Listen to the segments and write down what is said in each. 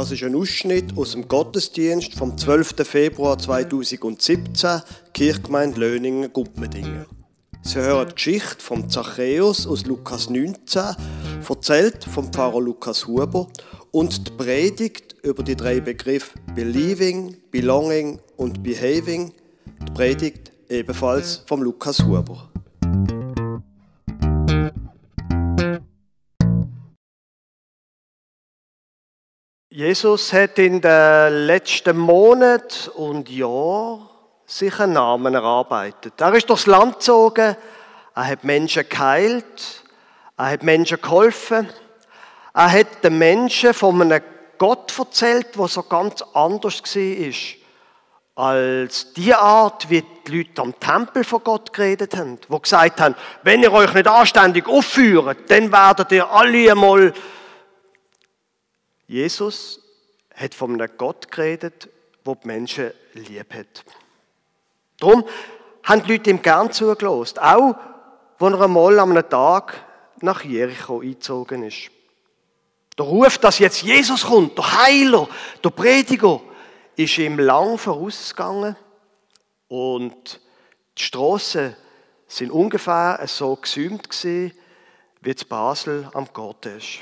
Das ist ein Ausschnitt aus dem Gottesdienst vom 12. Februar 2017, Kirchgemeinde Löningen, Guppmedingen. Sie hören die Geschichte von Zachäus aus Lukas 19, erzählt vom Pfarrer Lukas Huber, und die Predigt über die drei Begriffe Believing, Belonging und Behaving. Die Predigt ebenfalls vom Lukas Huber. Jesus hat in den letzten Monaten und Jahren sich einen Namen erarbeitet. Er ist durchs Land gezogen, er hat Menschen geheilt, er hat Menschen geholfen, er hat den Menschen von einem Gott erzählt, der so ganz anders war als die Art, wie die Leute am Tempel von Gott geredet haben, wo gesagt haben, wenn ihr euch nicht anständig aufführt, dann werdet ihr alle einmal Jesus hat von einem Gott geredet, der die Menschen lieb hat. Darum haben die Leute ihm gern zugelost, auch wenn er einmal an einem Tag nach Jericho eingezogen ist. Der Ruf, dass jetzt Jesus kommt, der Heiler, der Prediger, ist ihm lang vorausgegangen und die Straßen sind ungefähr so gesäumt gewesen, wie es Basel am Garten ist.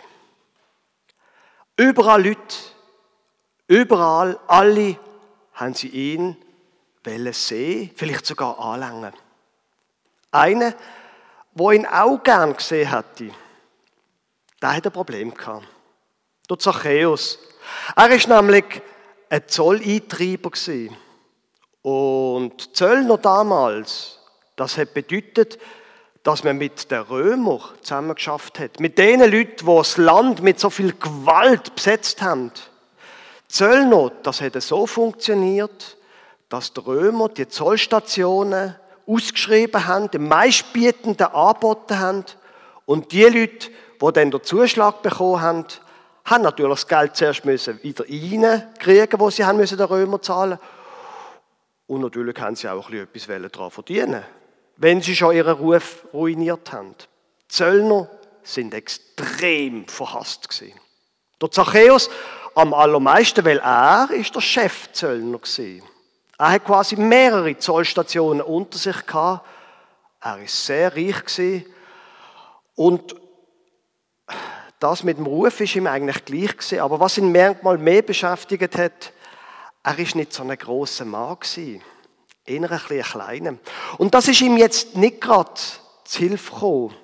Überall Leute, überall, alle haben sie ihn sehen, vielleicht sogar anlangen. Einer, wo ihn auch gern gesehen hätte, der hat ein Problem gehabt. Der Zachäus. Er ist nämlich ein Zolleintreiber. Und Zöllner damals, das hat bedeutet, dass man mit den Römern zusammengeschafft hat. Mit den Leuten, die das Land mit so viel Gewalt besetzt haben. Zöllner, das hätte so funktioniert, dass die Römer die Zollstationen ausgeschrieben haben, den meistbietenden angeboten haben und die Leute, die dann den Zuschlag bekommen haben, haben natürlich das Geld zuerst müssen wieder reinkriegen, was sie haben müssen den Römer zahlen. Und natürlich haben sie auch etwas daran verdienen wenn sie schon ihren Ruf ruiniert haben. Die Zöllner sind extrem verhasst gewesen. Der Zachäus am allermeisten, weil er ist der Chefzöllner gewesen. Er hat quasi mehrere Zollstationen unter sich gehabt. Er ist sehr reich gewesen. Und das mit dem Ruf ist ihm eigentlich gleich gewesen. Aber was ihn manchmal mehr beschäftigt hat, er ist nicht so ein großer Mann gewesen eher ein kleiner. Und das ist ihm jetzt nicht gerade zu Hilfe gekommen,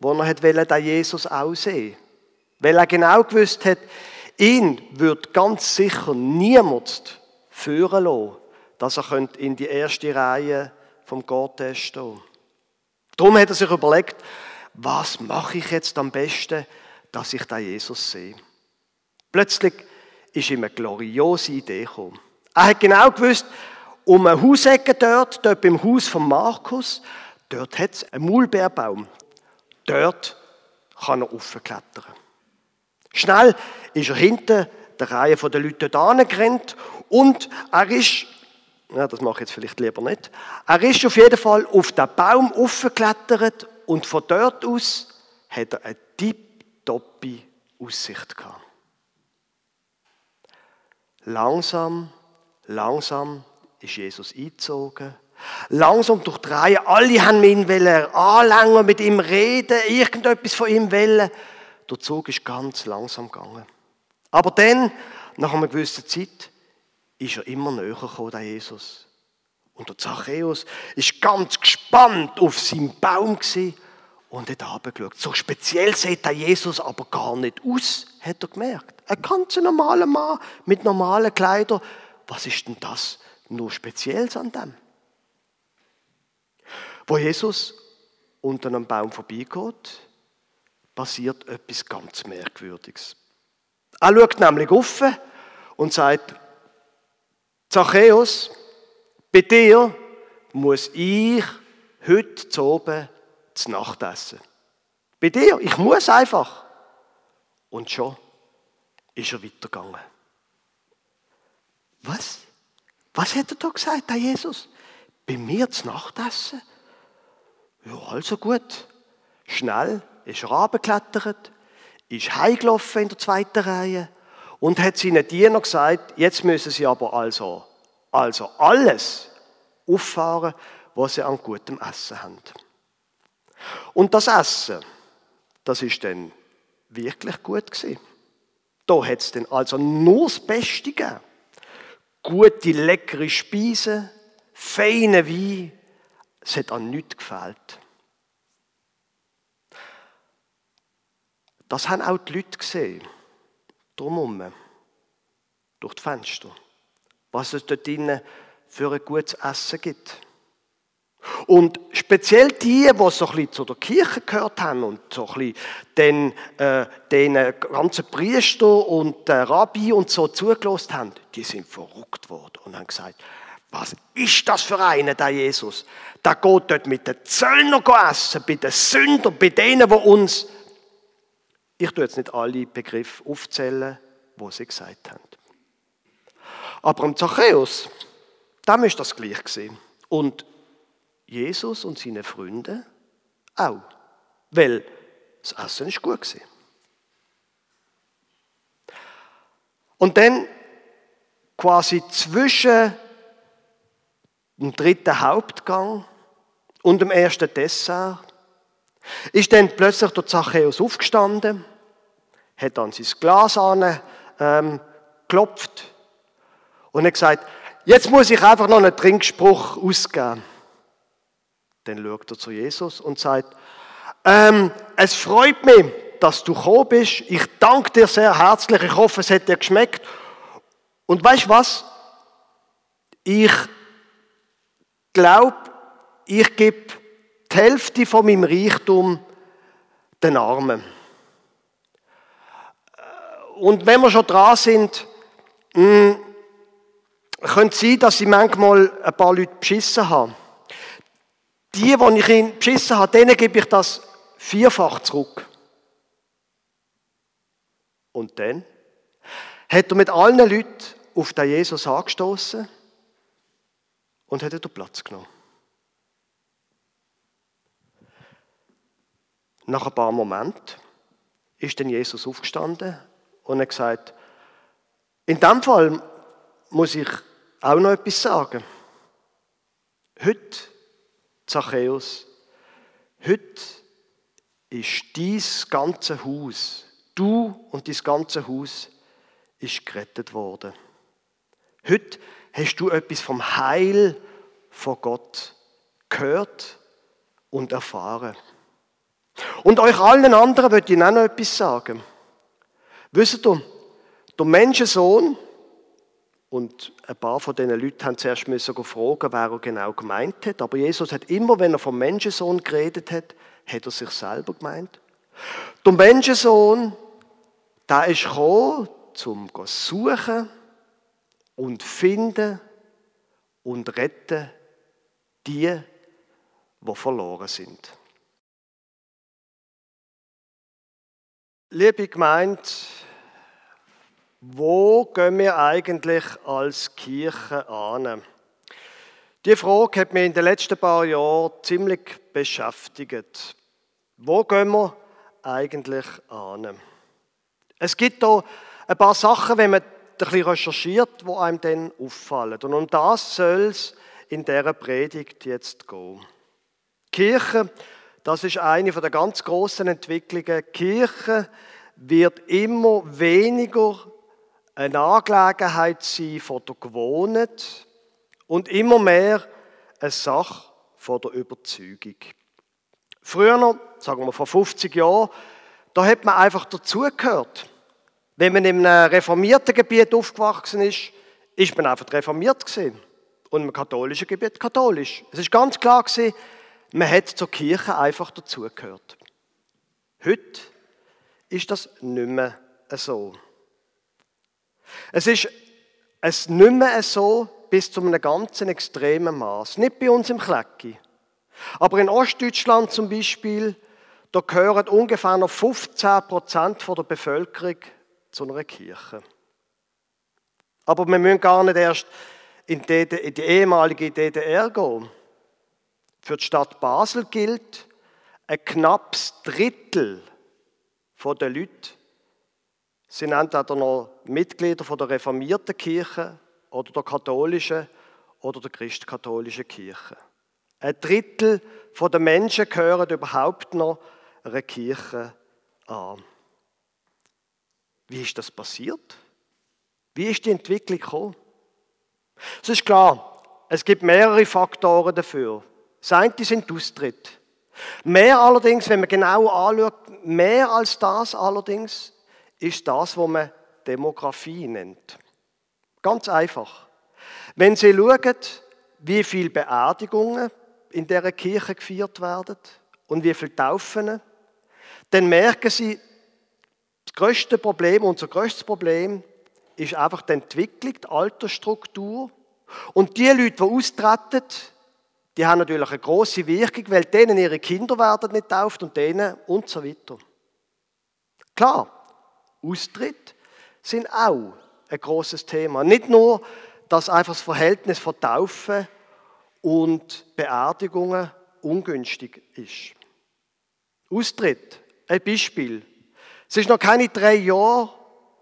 wo er hat den Jesus auch sehen Weil er genau gewusst hat, ihn wird ganz sicher niemand führen lassen, dass er in die erste Reihe vom Gottes stehen Darum hat er sich überlegt, was mache ich jetzt am besten, dass ich da Jesus sehe. Plötzlich ist ihm eine gloriose Idee gekommen. Er hat genau gewusst, um eine Hausecke dort, dort beim Haus von Markus, dort hat es einen Maulbeerbaum. Dort kann er raufklettern. Schnell ist er hinter der Reihe der Leute dort angerannt und er ist, ja, das mache ich jetzt vielleicht lieber nicht, er ist auf jeden Fall auf den Baum aufgeklettert und von dort aus hat er eine tipptoppe Aussicht gehabt. Langsam, langsam ist Jesus eingezogen. Langsam durch die Reihe. Alle haben ihn anlängen, mit ihm reden, irgendetwas von ihm wollen. Der Zug ist ganz langsam gegangen. Aber dann, nach einer gewissen Zeit, ist er immer näher gekommen, der Jesus. Und der Zachäus ist ganz gespannt auf seinen Baum und hat runtergeschaut. So speziell sieht der Jesus aber gar nicht aus, hat er gemerkt. Ein ganz normaler Mann mit normalen Kleidern. Was ist denn das nur Spezielles an dem. Wo Jesus unter einem Baum vorbeigeht, passiert etwas ganz Merkwürdiges. Er schaut nämlich auf und sagt, Zachäus, bei dir muss ich heute zu oben zu Nacht essen. Bei dir, ich muss einfach. Und schon ist er weitergegangen. Was? Was hat er da gesagt, der Jesus? Bei mir zu Nachtessen? Ja, also gut. Schnell ist er runtergeklettert, ist heimgelaufen in der zweiten Reihe und hat seinen Diener gesagt, jetzt müssen sie aber also, also alles auffahren, was sie an gutem Essen haben. Und das Essen, das ist dann wirklich gut gewesen. Da hat es dann also nur das Beste gegeben. Gute, leckere Speisen, feine Wein. Es hat an nichts gefehlt. Das haben auch die Leute gesehen. Drumherum. Durch die Fenster. Was es dort drinnen für ein gutes Essen gibt. Und speziell die, die so ein zu der Kirche gehört haben und so ein den, äh, den ganzen Priester und äh, Rabbi und so zugelassen haben, die sind verrückt worden und haben gesagt, was ist das für einer, der Jesus? Der geht dort mit den Zöllnern essen, bei den Sündern, bei denen, die uns... Ich tue jetzt nicht alle Begriffe aufzählen, wo sie gesagt haben. Aber im Zachäus, dem ist das gleich gewesen. Und Jesus und seine Freunde auch. Weil das Essen ist gut gewesen. Und dann quasi zwischen dem dritten Hauptgang und dem ersten Dessert ist dann plötzlich der Zachäus aufgestanden, hat dann sein Glas an, ähm, geklopft und hat gesagt, jetzt muss ich einfach noch einen Trinkspruch ausgeben. Dann schaut er zu Jesus und sagt, ähm, es freut mich, dass du gekommen bist. Ich danke dir sehr herzlich. Ich hoffe, es hat dir geschmeckt. Und weißt du was? Ich glaube, ich gebe die Hälfte von meinem Reichtum den Armen. Und wenn wir schon dran sind, mh, hm, könnte es sein, dass ich manchmal ein paar Leute beschissen habe. Die, die ich ihnen beschissen habe, denen gebe ich das vierfach zurück. Und dann hat er mit allen Leuten auf den Jesus angestoßen und hat den Platz genommen. Nach ein paar Momenten ist dann Jesus aufgestanden und hat gesagt, in dem Fall muss ich auch noch etwas sagen. Heute Zachäus, heute ist dies ganze Haus, du und dein ganze Haus, ist gerettet worden. Heute hast du etwas vom Heil von Gott gehört und erfahren. Und euch allen anderen würde ich auch noch etwas sagen. Wisst ihr, der Menschensohn, und ein paar von diesen Leuten haben zuerst müssen fragen, wer er genau gemeint hat. Aber Jesus hat immer, wenn er vom Menschensohn geredet hat, hat er sich selber gemeint. Der Menschensohn, der ist gekommen, um zu suchen und finden und retten die, die verloren sind. Liebe Gemeinde, wo gehen wir eigentlich als Kirche an? Die Frage hat mich in den letzten paar Jahren ziemlich beschäftigt. Wo gehen wir eigentlich an? Es gibt da ein paar Sachen, wenn man ein bisschen recherchiert, wo einem dann auffallen. Und um das soll es in dieser Predigt jetzt gehen. Kirche, das ist eine der ganz großen Entwicklungen. Kirche wird immer weniger eine Angelegenheit sein von der Gewohnheit und immer mehr eine Sache von der Überzeugung. Früher, sagen wir vor 50 Jahren, da hat man einfach dazugehört. Wenn man in einem reformierten Gebiet aufgewachsen ist, ist man einfach reformiert gewesen. Und im katholischen Gebiet katholisch. Es ist ganz klar gewesen, man hat zur Kirche einfach dazugehört. Heute ist das nicht mehr so. Es ist es nicht mehr so bis zu einem ganzen extremen Maß. Nicht bei uns im Klecki. Aber in Ostdeutschland zum Beispiel, da gehören ungefähr noch 15 Prozent der Bevölkerung zu einer Kirche. Aber wir müssen gar nicht erst in die, in die ehemalige DDR gehen. Für die Stadt Basel gilt, ein knappes Drittel der Leute sind entweder noch Mitglieder von der reformierten Kirche oder der katholischen oder der christkatholischen Kirche. Ein Drittel der Menschen gehören überhaupt noch einer Kirche an. Wie ist das passiert? Wie ist die Entwicklung gekommen? Es ist klar, es gibt mehrere Faktoren dafür. Das eine sind die Austritt. Mehr allerdings, wenn man genau anschaut, mehr als das allerdings, ist das, was man Demografie nennt. Ganz einfach. Wenn Sie schauen, wie viele Beerdigungen in der Kirche gefeiert werden und wie viele Taufen, dann merken Sie, das größte Problem, unser größtes Problem, ist einfach die Entwicklung, die Altersstruktur. Und die Leute, die austreten, die haben natürlich eine große Wirkung, weil denen ihre Kinder werden nicht tauft und denen und so weiter. Klar, Austritt sind auch ein großes Thema. Nicht nur, dass einfach das Verhältnis von Taufe und Beerdigungen ungünstig ist. Austritt, ein Beispiel. Es ist noch keine drei Jahre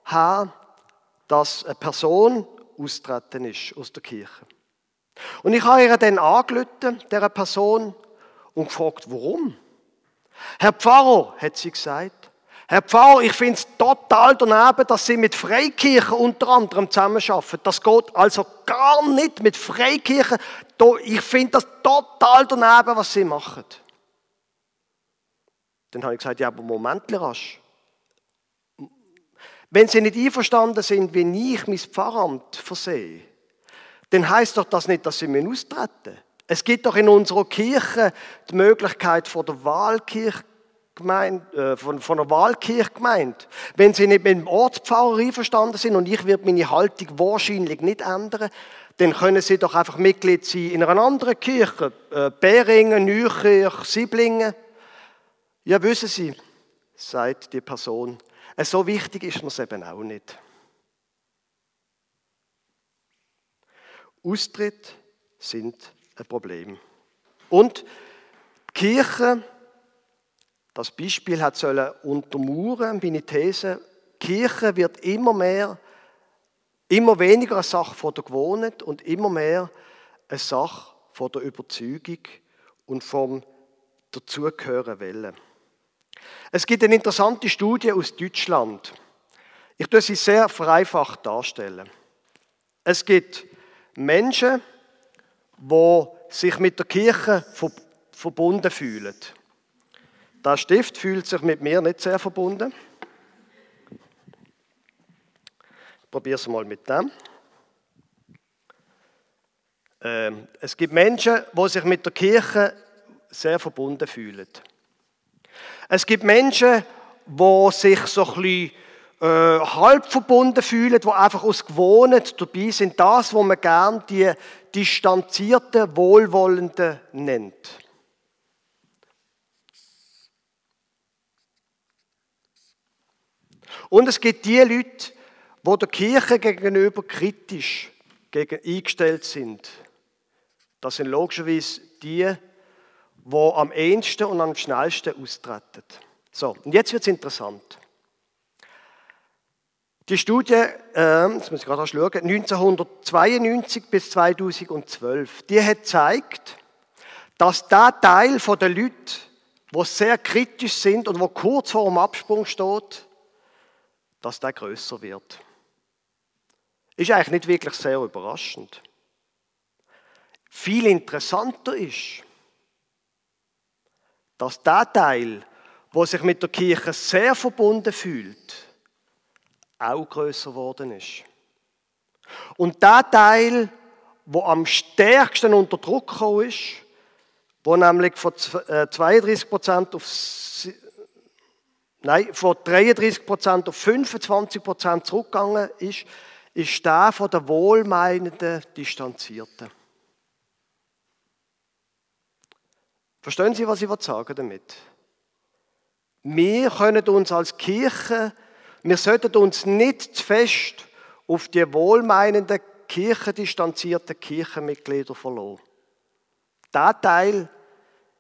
her, dass eine Person austreten ist aus der Kirche. Und ich habe ihr dann angerufen, dieser Person, und gefragt, warum. Herr Pfarrer, hat sie gesagt, Herr Pfarrer, ich finde es total daneben, dass Sie mit Freikirchen unter anderem zusammenarbeiten. Das geht also gar nicht mit Freikirchen. Ich finde das total daneben, was Sie machen. Dann habe ich gesagt, ja, aber Moment, rasch. Wenn Sie nicht einverstanden sind, wie ich mein Pfarramt versehe, dann heißt doch das nicht, dass Sie mir austreten. Es gibt doch in unserer Kirche die Möglichkeit von der Wahlkirche äh, von, von einer Wahlkirchgemeinde. Wenn Sie nicht mit dem Ortspfarrer einverstanden sind und ich werde meine Haltung wahrscheinlich nicht ändern, dann können Sie doch einfach Mitglied sein in einer anderen Kirche. Äh, Beringen, Neukirch, Siblingen. Ja, wissen Sie, sagt die Person, so wichtig ist mir es eben auch nicht. Austritt sind ein Problem. Und die Kirche, das Beispiel hat sollen untermauern, meine These, Kirche wird immer mehr, immer weniger eine Sache von der Gewohnheit und immer mehr eine Sache von der Überzeugung und vom Dazugehören wollen. Es gibt eine interessante Studie aus Deutschland. Ich tue sie sehr vereinfacht darstellen. Es gibt Menschen, die sich mit der Kirche verbunden fühlen. Der Stift fühlt sich mit mir nicht sehr verbunden. Ich probiere es mal mit dem. Ähm, es gibt Menschen, die sich mit der Kirche sehr verbunden fühlen. Es gibt Menschen, die sich so ein bisschen äh, halb verbunden fühlen, die einfach aus Gewohnheit dabei sind. Das, was man gern die distanzierte, wohlwollende nennt. Und es gibt die Leute, die der Kirche gegenüber kritisch eingestellt sind. Das sind logischerweise die, die am ehesten und am schnellsten austreten. So, und jetzt wird es interessant. Die Studie, äh, jetzt muss ich gerade schauen, 1992 bis 2012, die hat gezeigt, dass der Teil der Leute, die sehr kritisch sind und wo kurz vor dem Absprung steht, dass der größer wird. Ist eigentlich nicht wirklich sehr überraschend. Viel interessanter ist, dass der Teil, wo sich mit der Kirche sehr verbunden fühlt, auch größer geworden ist. Und der Teil, wo am stärksten unter Druck gekommen ist, wo nämlich von 32% äh, auf nein, von 33% auf 25% zurückgegangen ist, ist der von der wohlmeinenden Distanzierten. Verstehen Sie, was ich sagen damit? Wir können uns als Kirche, wir sollten uns nicht zu fest auf die wohlmeinenden, kirchendistanzierten Kirchenmitglieder verlassen. Der Teil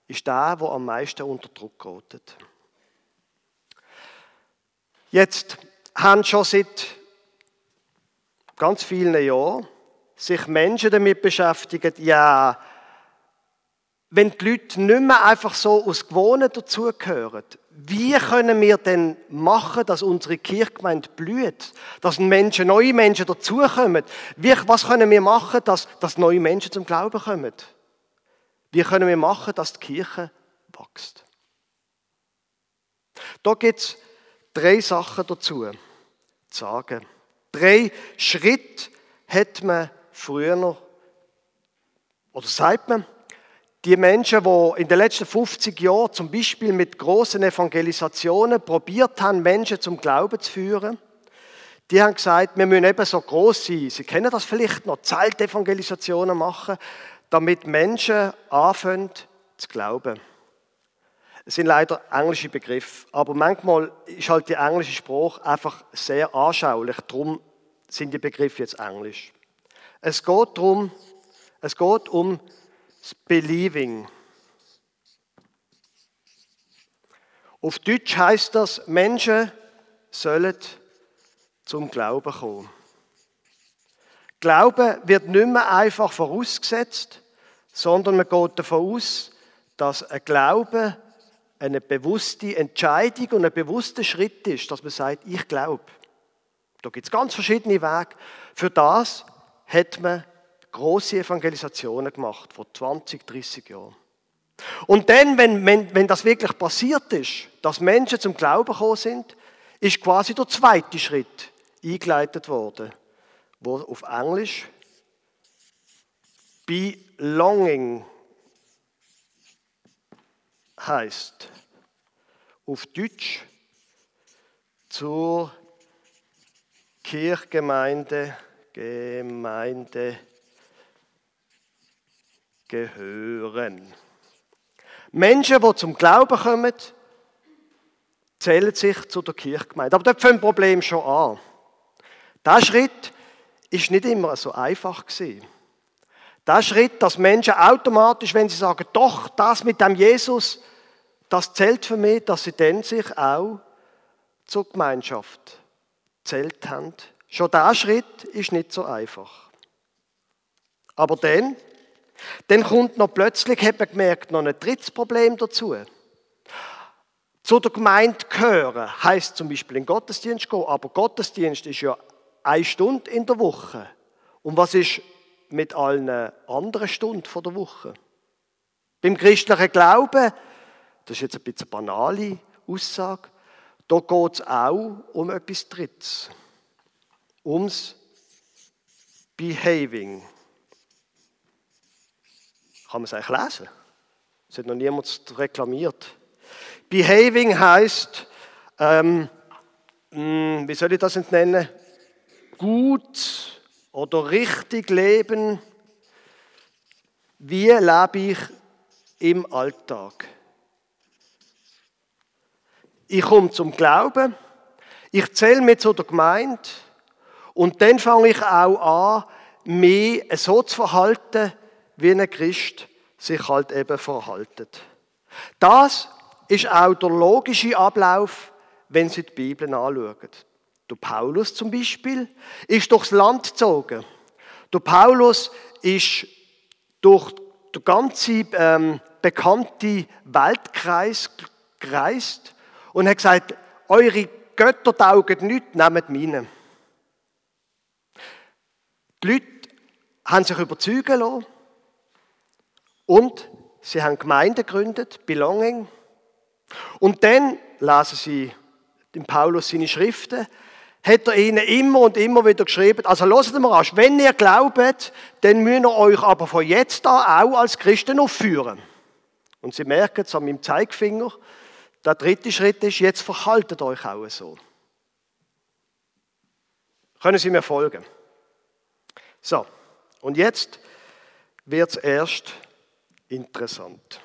ist der, der am meisten unter Druck gerät. Jetzt, haben schon seit ganz vielen Jahren sich Menschen damit beschäftigt, ja, wenn die Leute nicht mehr einfach so aus Gewohnen dazugehören, wie können wir denn machen, dass unsere Kirchgemeinde blüht, dass Menschen, neue Menschen dazukommen? Wie, was können wir machen, dass, dass neue Menschen zum Glauben kommen? Wie können wir machen, dass die Kirche wächst? Da gibt es drei Sachen dazu zu sagen. Drei Schritte hat man früher noch, oder sagt man, die Menschen, die in den letzten 50 Jahren zum Beispiel mit großen Evangelisationen probiert haben, Menschen zum Glauben zu führen, die haben gesagt, wir müssen eben so groß sein. Sie kennen das vielleicht noch, Zeltevangelisationen machen, damit Menschen anfangen zu glauben. Es sind leider englische Begriffe, aber manchmal ist halt die englische Sprache einfach sehr anschaulich. Darum sind die Begriffe jetzt englisch. Es geht darum, es geht um das Believing. Auf Deutsch heißt das, Menschen sollen zum Glauben kommen. Glauben wird nicht mehr einfach vorausgesetzt, sondern man geht davon aus, dass ein Glaube eine bewusste Entscheidung und ein bewusster Schritt ist, dass man sagt, ich glaube. Da gibt es ganz verschiedene Wege. Für das hat man große Evangelisationen gemacht, vor 20, 30 Jahren. Und dann, wenn, wenn, wenn das wirklich passiert ist, dass Menschen zum Glauben gekommen sind, ist quasi der zweite Schritt eingeleitet worden, wo auf Englisch Belonging heißt. Auf Deutsch zur Kirchgemeinde, Gemeinde gehören. Menschen, die zum Glauben kommen, zählen sich zu der Kirchgemeinde. Aber dort fängt ein Problem schon an. Dieser Schritt ist nicht immer so einfach. Der Schritt, dass Menschen automatisch, wenn sie sagen, doch, das mit dem Jesus, das zählt für mich, dass sie dann sich auch zur Gemeinschaft zählt haben. Schon dieser Schritt ist nicht so einfach. Aber dann, dann kommt noch plötzlich, hat man gemerkt, noch ein drittes Problem dazu. Zu der Gemeinde gehören heißt zum Beispiel in den Gottesdienst gehen, aber Gottesdienst ist ja eine Stunde in der Woche. Und was ist mit allen anderen Stunden der Woche? Beim christlichen Glauben, das ist jetzt ein bisschen eine banale Aussage, da geht es auch um etwas Drittes. Ums Behaving. Kann man es eigentlich lesen? Es hat noch niemand reklamiert. Behaving heißt, ähm, hm, wie soll ich das nennen? Gut oder richtig leben. Wie lebe ich im Alltag? Ich komme zum Glauben, ich zähle mich zu der Gemeinde und dann fange ich auch an, mich so zu verhalten, wie ein Christ sich halt eben verhaltet. Das ist auch der logische Ablauf, wenn Sie die Bibel anschauen. Der Paulus zum Beispiel ist durchs Land gezogen. Der Paulus ist durch den ganzen ähm, bekannten Weltkreis gereist und hat gesagt, eure Götter taugen nicht, nehmt meine. Die Leute haben sich überzeugen lassen und sie haben Gemeinden gegründet, Belonging. Und dann lesen sie in Paulus seine Schriften, hat er ihnen immer und immer wieder geschrieben, also lasst mal an, wenn ihr glaubt, dann müsst ihr euch aber von jetzt an auch als Christen aufführen. Und sie merken es an meinem Zeigefinger, der dritte Schritt ist, jetzt verhaltet euch auch so. Können Sie mir folgen? So, und jetzt wird es erst interessant.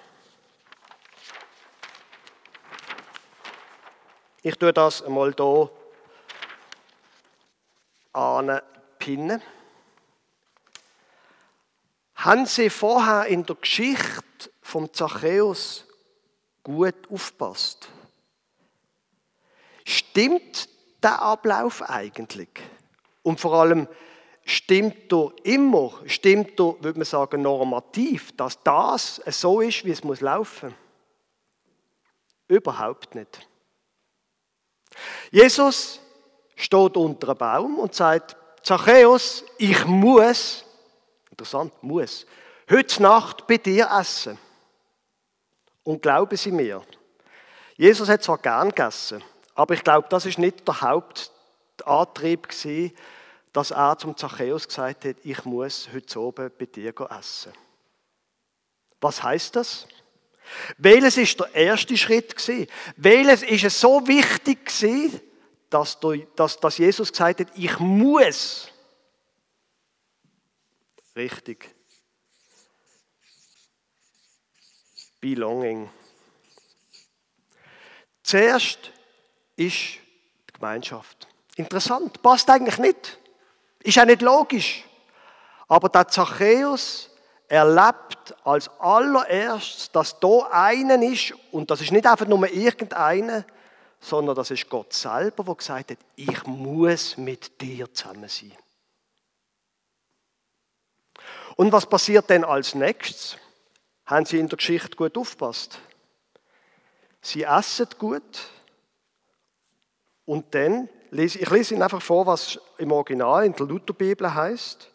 Ich tue das einmal hier anpinnen. Haben Sie vorher in der Geschichte vom Zachäus gut aufpasst? Stimmt der Ablauf eigentlich? Und vor allem, stimmt er immer, stimmt er, würde man sagen, normativ, dass das so ist, wie es muss laufen? Überhaupt nicht. Jesus steht unter einem Baum und sagt, Zachäus, ich muss, interessant, muss, heute Nacht bei dir essen. Und glauben Sie mir, Jesus hat zwar gern gegessen, aber ich glaube, das ist nicht der Hauptantrieb gewesen, dass er zum Zachäus gesagt hat, ich muss heute oben bei dir essen. Was heißt das? Welches ist der erste Schritt gewesen? Welches ist es so wichtig gewesen, dass, dass, dass Jesus gesagt hat, ich muss. Richtig. Belonging. Zuerst ist die Gemeinschaft. Interessant, passt eigentlich nicht. Ist auch nicht logisch. Aber der Zachäus erlebt als allererstes, dass da einen ist, und das ist nicht einfach nur irgendeiner, sondern das ist Gott selber, der gesagt hat, ich muss mit dir zusammen sein. Und was passiert denn als nächstes? Haben Sie in der Geschichte gut aufgepasst? Sie essen gut und dann ich lese Ihnen einfach vor, was im Original in der Lutherbibel heißt.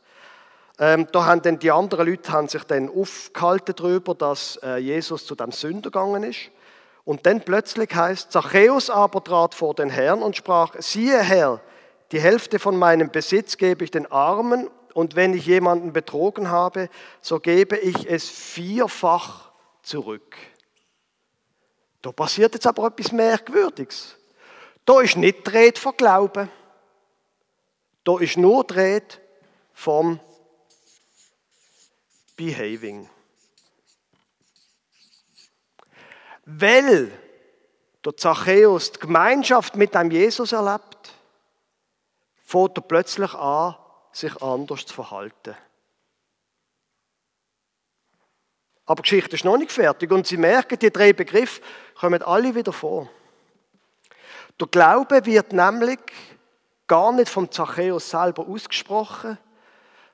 Ähm, da haben dann die anderen Leute haben sich dann aufgehalten darüber, dass äh, Jesus zu dem Sünder gegangen ist. Und dann plötzlich heißt, Zachäus aber trat vor den Herrn und sprach, siehe Herr, die Hälfte von meinem Besitz gebe ich den Armen und wenn ich jemanden betrogen habe, so gebe ich es vierfach zurück. Da passiert jetzt aber etwas Merkwürdiges. Da ist nicht die Rede von Glauben. Da ist nur die Rede vom Behaving. Weil der Zachäus die Gemeinschaft mit dem Jesus erlebt, fängt er plötzlich an, sich anders zu verhalten. Aber die Geschichte ist noch nicht fertig und Sie merken, die drei Begriffe kommen alle wieder vor. Der Glaube wird nämlich gar nicht vom Zachäus selber ausgesprochen,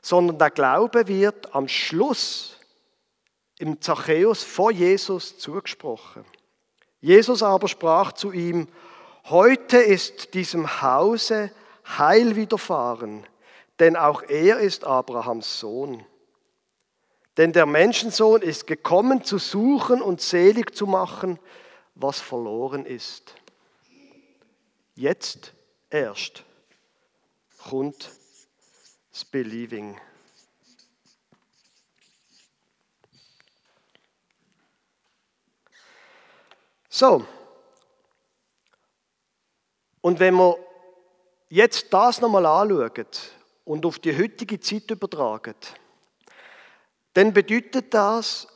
sondern der Glaube wird am Schluss im Zachäus vor Jesus zugesprochen. Jesus aber sprach zu ihm, heute ist diesem Hause Heil widerfahren, denn auch er ist Abrahams Sohn. Denn der Menschensohn ist gekommen zu suchen und selig zu machen, was verloren ist. Jetzt erst kommt das Believing. So. Und wenn wir jetzt das nochmal anschauen und auf die heutige Zeit übertragen, dann bedeutet das,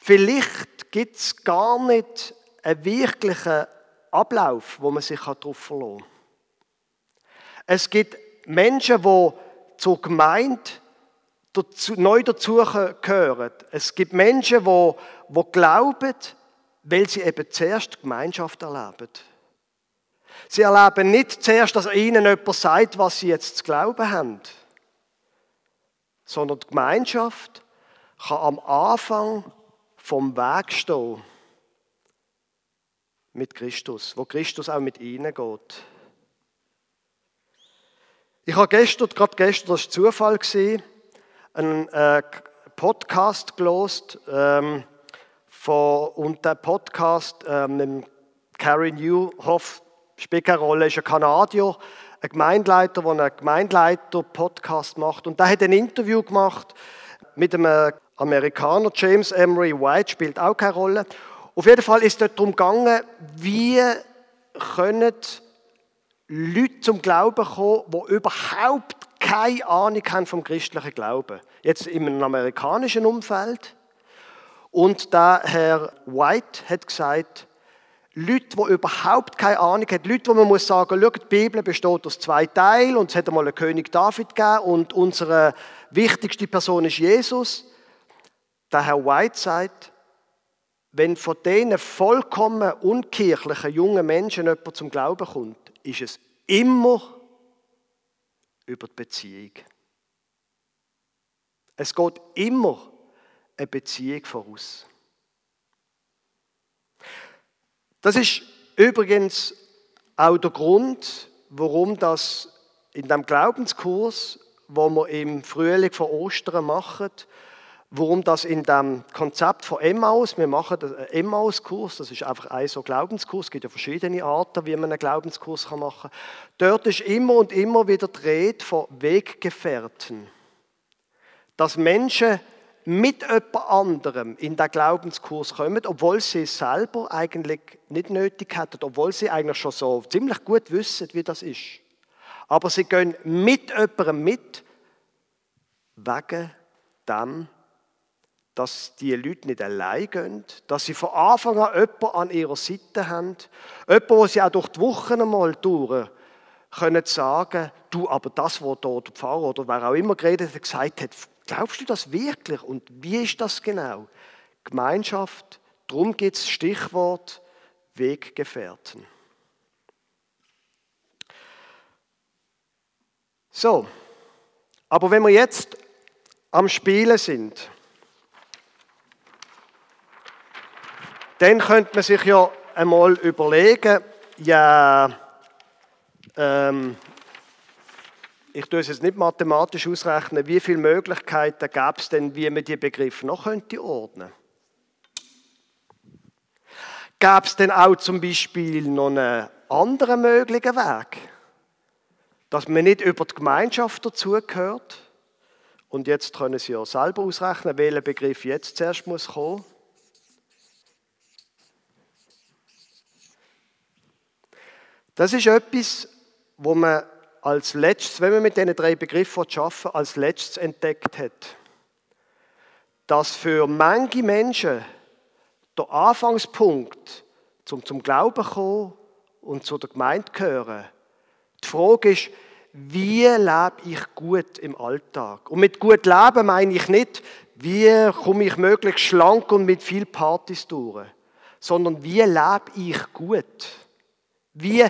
vielleicht gibt es gar nicht einen wirklichen Ablauf, wo man sich darauf verlassen kann. Es gibt Menschen, die zur Gemeinde neu dazugehören. Es gibt Menschen, die glauben, weil sie eben zuerst Gemeinschaft erleben. Sie erleben nicht zuerst, dass ihnen jemand sagt, was sie jetzt zu glauben haben, sondern die Gemeinschaft kann am Anfang vom Weg stehen mit Christus, wo Christus auch mit ihnen geht. Ich habe gestern, gerade gestern, das war Zufall, einen äh, Podcast gelost ähm, von, und der Podcast ähm, mit Carrie Newhoff spielt keine Rolle, ist ein Kanadier, ein Gemeindeleiter, der einen Gemeindeleiter-Podcast macht. Und der hat ein Interview gemacht mit einem Amerikaner, James Emery White, spielt auch keine Rolle. Auf jeden Fall ist dort darum gegangen, wie können Leute zum Glauben kommen, die überhaupt keine Ahnung haben vom christlichen Glauben. Jetzt in einem amerikanischen Umfeld. Und der Herr White hat gesagt, Leute, die überhaupt keine Ahnung haben, Leute, wo man muss sagen, schau, die Bibel besteht aus zwei Teilen und es hat einmal einen König David gegeben und unsere wichtigste Person ist Jesus. Der Herr White sagt, wenn von diesen vollkommen unkirchlichen jungen Menschen jemand zum Glauben kommt, ist es immer über die Beziehung. Es geht immer eine Beziehung voraus. Das ist übrigens auch der Grund, warum das in dem Glaubenskurs, wo wir im Frühling vor Ostern machen, warum das in dem Konzept von Emmaus, wir machen einen Emmaus-Kurs, das ist einfach ein so Glaubenskurs, es gibt ja verschiedene Arten, wie man einen Glaubenskurs machen kann. Dort ist immer und immer wieder die Rede von Weggefährten. Dass Menschen mit jemand anderem in den Glaubenskurs kommen, obwohl sie es selber eigentlich nicht nötig hätten, obwohl sie eigentlich schon so ziemlich gut wissen, wie das ist. Aber sie gehen mit jemandem mit, wegen dem, dass die Leute nicht allein gehen, dass sie von Anfang an jemanden an ihrer Seite haben, jemanden, wo sie auch durch die Wochen einmal durch können sagen, du, aber das, was dort der Pfarrer oder wer auch immer geredet hat, gesagt hat, glaubst du das wirklich? Und wie ist das genau? Gemeinschaft, darum gibt es Stichwort Weggefährten. So, aber wenn wir jetzt am Spielen sind, Dann könnte man sich ja einmal überlegen, ja, ähm, ich tue es jetzt nicht mathematisch ausrechnen, wie viele Möglichkeiten gäbe es denn, wie man die Begriffe noch könnte ordnen Gäbe es denn auch zum Beispiel noch einen anderen möglichen Weg? Dass man nicht über die Gemeinschaft dazugehört? Und jetzt können Sie ja selber ausrechnen, welcher Begriff jetzt zuerst muss kommen. Das ist etwas, wo man als letztes, wenn man mit diesen drei Begriffen arbeiten als letztes entdeckt hat. Dass für manche Menschen der Anfangspunkt zum zum Glauben kommen und zu der Gemeinde gehören, die Frage ist, wie lebe ich gut im Alltag? Und mit gut leben meine ich nicht, wie komme ich möglichst schlank und mit viel Partys durch, sondern wie lebe ich gut? Wie,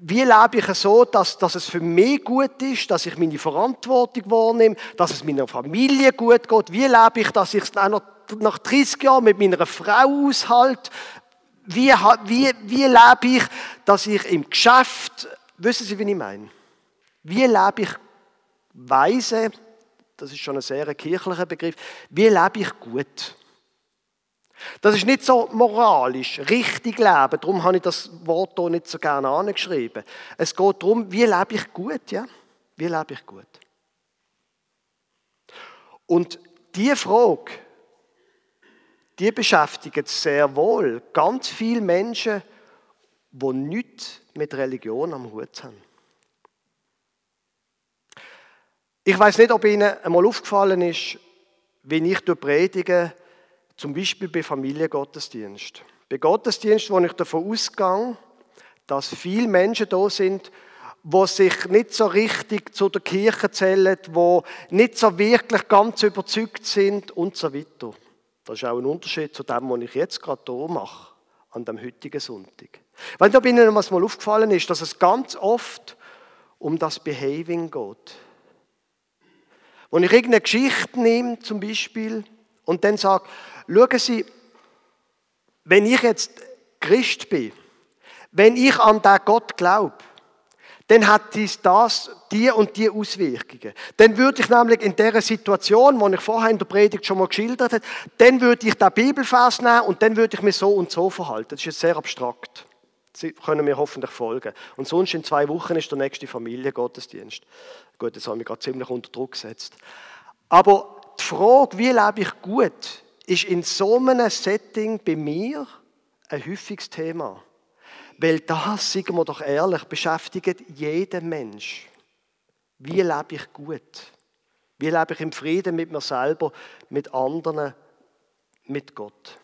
wie lebe ich so, dass, dass es für mich gut ist, dass ich meine Verantwortung wahrnehme, dass es meiner Familie gut geht? Wie lebe ich, dass ich es auch noch nach 30 Jahren mit meiner Frau aushalte? Wie, wie, wie lebe ich, dass ich im Geschäft, wissen Sie, wie ich meine? Wie lebe ich weise, das ist schon ein sehr kirchlicher Begriff, wie lebe ich gut? Das ist nicht so moralisch, richtig leben. Darum habe ich das Wort hier nicht so gerne angeschrieben. Es geht darum, wie lebe ich gut, ja? Wie lebe ich gut? Und diese Frage, die beschäftigt sehr wohl ganz viele Menschen, die nichts mit Religion am Hut haben. Ich weiß nicht, ob Ihnen einmal aufgefallen ist, wie ich predige, zum Beispiel bei Familiengottesdienst. Bei Gottesdienst, wo ich davon ausgehe, dass viele Menschen da sind, wo sich nicht so richtig zu der Kirche zählen, wo nicht so wirklich ganz überzeugt sind und so weiter. Das ist auch ein Unterschied zu dem, was ich jetzt gerade hier mache, an dem heutigen Sonntag. Weil da bin Ihnen was mal aufgefallen ist, dass es ganz oft um das Behaving geht. Wenn ich irgendeine Geschichte nehme, zum Beispiel, und dann sage, Schauen Sie, wenn ich jetzt Christ bin, wenn ich an den Gott glaube, dann hat dies das die und die Auswirkungen. Dann würde ich nämlich in der Situation, die ich vorher in der Predigt schon mal geschildert habe, dann würde ich den Bibelvers nehmen und dann würde ich mich so und so verhalten. Das ist jetzt sehr abstrakt. Sie können mir hoffentlich folgen. Und sonst in zwei Wochen ist der nächste Familiengottesdienst. Gut, das habe ich gerade ziemlich unter Druck gesetzt. Aber die Frage, wie lebe ich gut, ist in so einem Setting bei mir ein häufiges Thema. Weil das, sagen wir doch ehrlich, beschäftigt jeden Mensch. Wie lebe ich gut? Wie lebe ich im Frieden mit mir selber, mit anderen, mit Gott?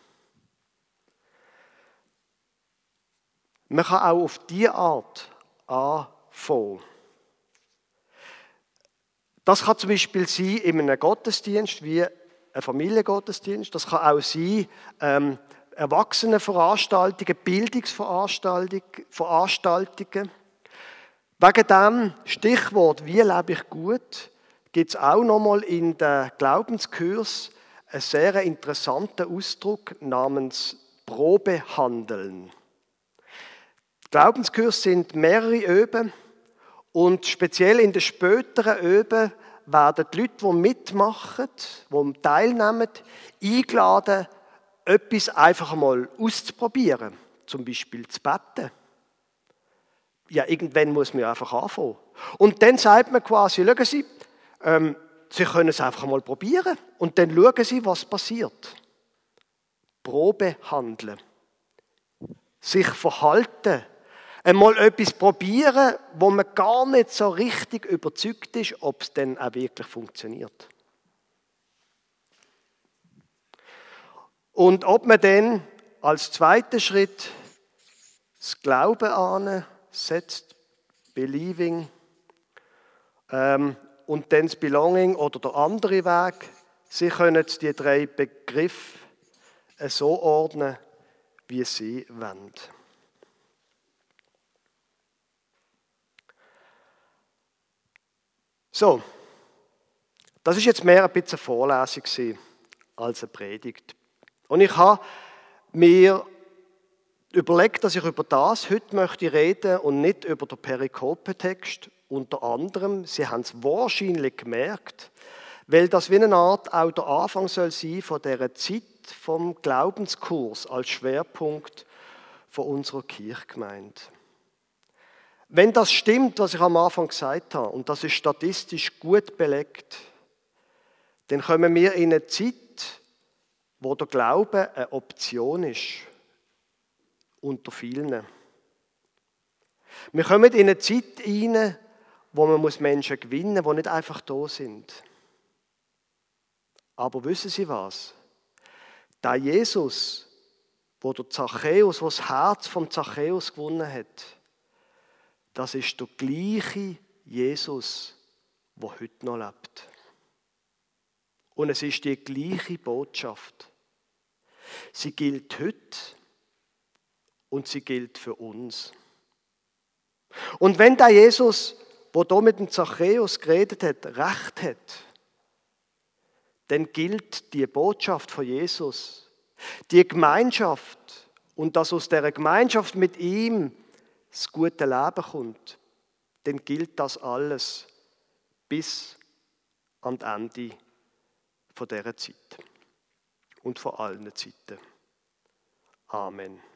Man kann auch auf diese Art anfangen. Das kann zum Beispiel sein in einem Gottesdienst wie ein Familiengottesdienst, das kann auch sein, ähm, Erwachsenenveranstaltungen, Bildungsveranstaltungen. Wegen dem Stichwort «Wie lebe ich gut?» gibt es auch nochmal in den Glaubenskurs einen sehr interessanten Ausdruck namens Probehandeln. Glaubenskurs sind mehrere Öben und speziell in den späteren Öben werden die Leute, die mitmachen, die teilnehmen, eingeladen, etwas einfach mal auszuprobieren. Zum Beispiel zu beten. Ja, irgendwann muss man einfach anfangen. Und dann sagt man quasi, schauen Sie, ähm, Sie können es einfach mal probieren und dann schauen Sie, was passiert. Probe handeln. Sich verhalten. Einmal etwas probieren, wo man gar nicht so richtig überzeugt ist, ob es denn auch wirklich funktioniert. Und ob man dann als zweiten Schritt das Glauben ansetzt, Believing, ähm, und dann das Belonging oder der andere Weg. Sie können die drei Begriffe so ordnen, wie Sie wollen. So, das ist jetzt mehr ein bisschen eine Vorlesung als eine Predigt. Und ich habe mir überlegt, dass ich über das heute möchte reden und nicht über den Perikope-Text unter anderem, Sie haben es wahrscheinlich gemerkt, weil das wie eine Art auch der Anfang soll sein von dieser Zeit vom Glaubenskurs als Schwerpunkt von unserer Kirchgemeinde. Wenn das stimmt, was ich am Anfang gesagt habe, und das ist statistisch gut belegt, dann kommen wir in eine Zeit, wo der Glaube eine Option ist unter vielen. Wir kommen in eine Zeit hinein, wo man Menschen gewinnen muss, die nicht einfach da sind. Aber wissen Sie was? Da Jesus, wo der Zachäus, wo das Herz vom Zachäus gewonnen hat, das ist der gleiche Jesus, der heute noch lebt. Und es ist die gleiche Botschaft. Sie gilt heute und sie gilt für uns. Und wenn da Jesus wo da mit dem Zachäus geredet hat, recht hat, dann gilt die Botschaft von Jesus, die Gemeinschaft und dass aus der Gemeinschaft mit ihm das gute Leben kommt, dann gilt das alles bis an das Ende dieser Zeit und von allen Zeiten. Amen.